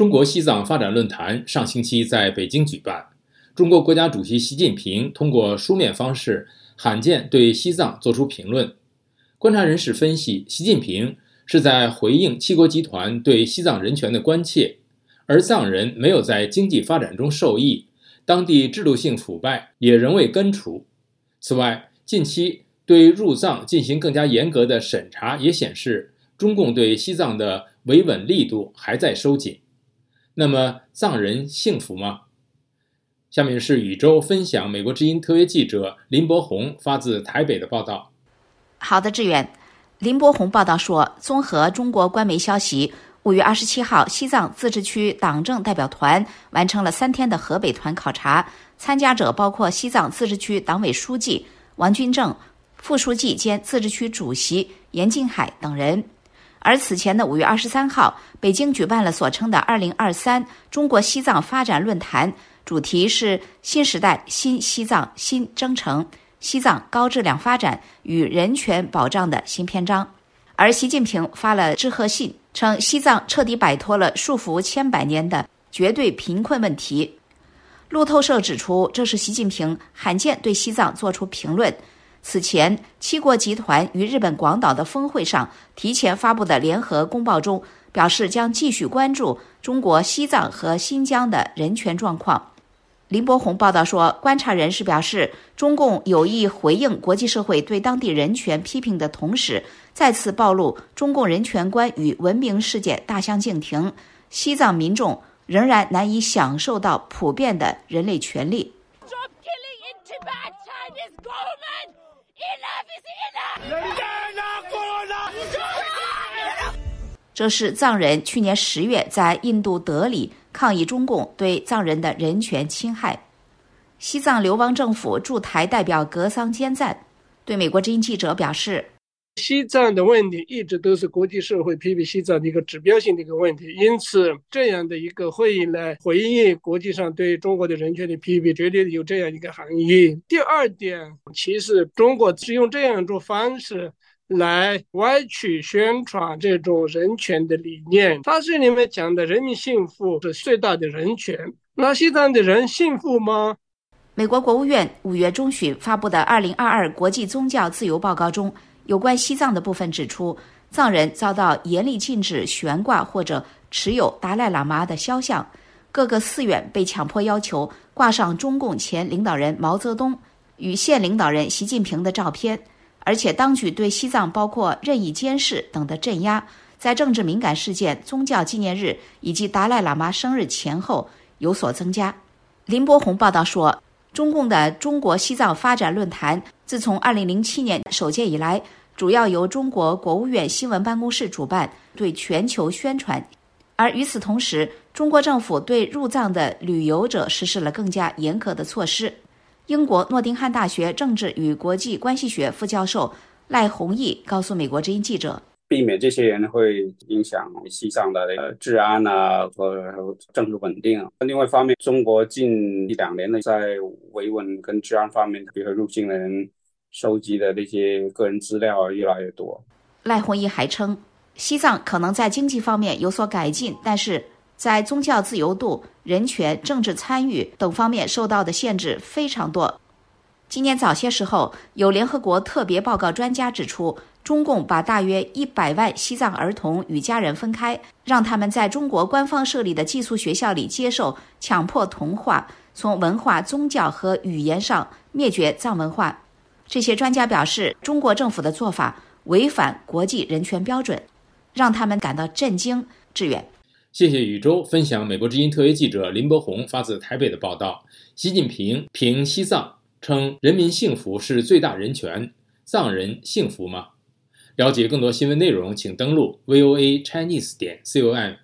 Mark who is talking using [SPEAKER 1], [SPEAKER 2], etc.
[SPEAKER 1] 中国西藏发展论坛上星期在北京举办，中国国家主席习近平通过书面方式罕见对西藏作出评论。观察人士分析，习近平是在回应七国集团对西藏人权的关切，而藏人没有在经济发展中受益，当地制度性腐败也仍未根除。此外，近期对入藏进行更加严格的审查，也显示中共对西藏的维稳力度还在收紧。那么藏人幸福吗？下面是宇宙分享美国之音特约记者林伯宏发自台北的报道。
[SPEAKER 2] 好的，志远，林伯宏报道说，综合中国官媒消息，五月二十七号，西藏自治区党政代表团完成了三天的河北团考察，参加者包括西藏自治区党委书记王军正、副书记兼自治区主席严静海等人。而此前的五月二十三号，北京举办了所称的“二零二三中国西藏发展论坛”，主题是“新时代新西藏新征程，西藏高质量发展与人权保障的新篇章”。而习近平发了致贺信，称西藏彻底摆脱了束缚千百年的绝对贫困问题。路透社指出，这是习近平罕见对西藏作出评论。此前，七国集团与日本广岛的峰会上提前发布的联合公报中表示，将继续关注中国西藏和新疆的人权状况。林伯宏报道说，观察人士表示，中共有意回应国际社会对当地人权批评的同时，再次暴露中共人权观与文明世界大相径庭，西藏民众仍然难以享受到普遍的人类权利。这是藏人去年十月在印度德里抗议中共对藏人的人权侵害。西藏流亡政府驻台代表格桑坚赞对美国之音记者表示。
[SPEAKER 3] 西藏的问题一直都是国际社会批评西藏的一个指标性的一个问题，因此这样的一个会议来回应国际上对中国的人权的批评，绝对有这样一个含义。第二点，其实中国是用这样一种方式来歪曲宣传这种人权的理念。它是里面讲的人民幸福是最大的人权，那西藏的人幸福吗？
[SPEAKER 2] 美国国务院五月中旬发布的《二零二二国际宗教自由报告》中。有关西藏的部分指出，藏人遭到严厉禁止悬挂或者持有达赖喇嘛的肖像，各个寺院被强迫要求挂上中共前领导人毛泽东与现领导人习近平的照片，而且当局对西藏包括任意监视等的镇压，在政治敏感事件、宗教纪念日以及达赖喇嘛生日前后有所增加。林伯宏报道说，中共的中国西藏发展论坛自从2007年首届以来。主要由中国国务院新闻办公室主办，对全球宣传。而与此同时，中国政府对入藏的旅游者实施了更加严格的措施。英国诺丁汉大学政治与国际关系学副教授赖宏毅告诉美国之音记者：“
[SPEAKER 4] 避免这些人会影响西藏的呃治安啊和政治稳定。另外一方面，中国近一两年的在维稳跟治安方面，比如说入境的人。”收集的那些个人资料越来越多。
[SPEAKER 2] 赖弘毅还称，西藏可能在经济方面有所改进，但是在宗教自由度、人权、政治参与等方面受到的限制非常多。今年早些时候，有联合国特别报告专家指出，中共把大约一百万西藏儿童与家人分开，让他们在中国官方设立的寄宿学校里接受强迫同化，从文化、宗教和语言上灭绝藏文化。这些专家表示，中国政府的做法违反国际人权标准，让他们感到震惊。志远，
[SPEAKER 1] 谢谢宇宙分享美国之音特约记者林伯宏发自台北的报道。习近平评西藏称，人民幸福是最大人权，藏人幸福吗？了解更多新闻内容，请登录 voa chinese 点 com。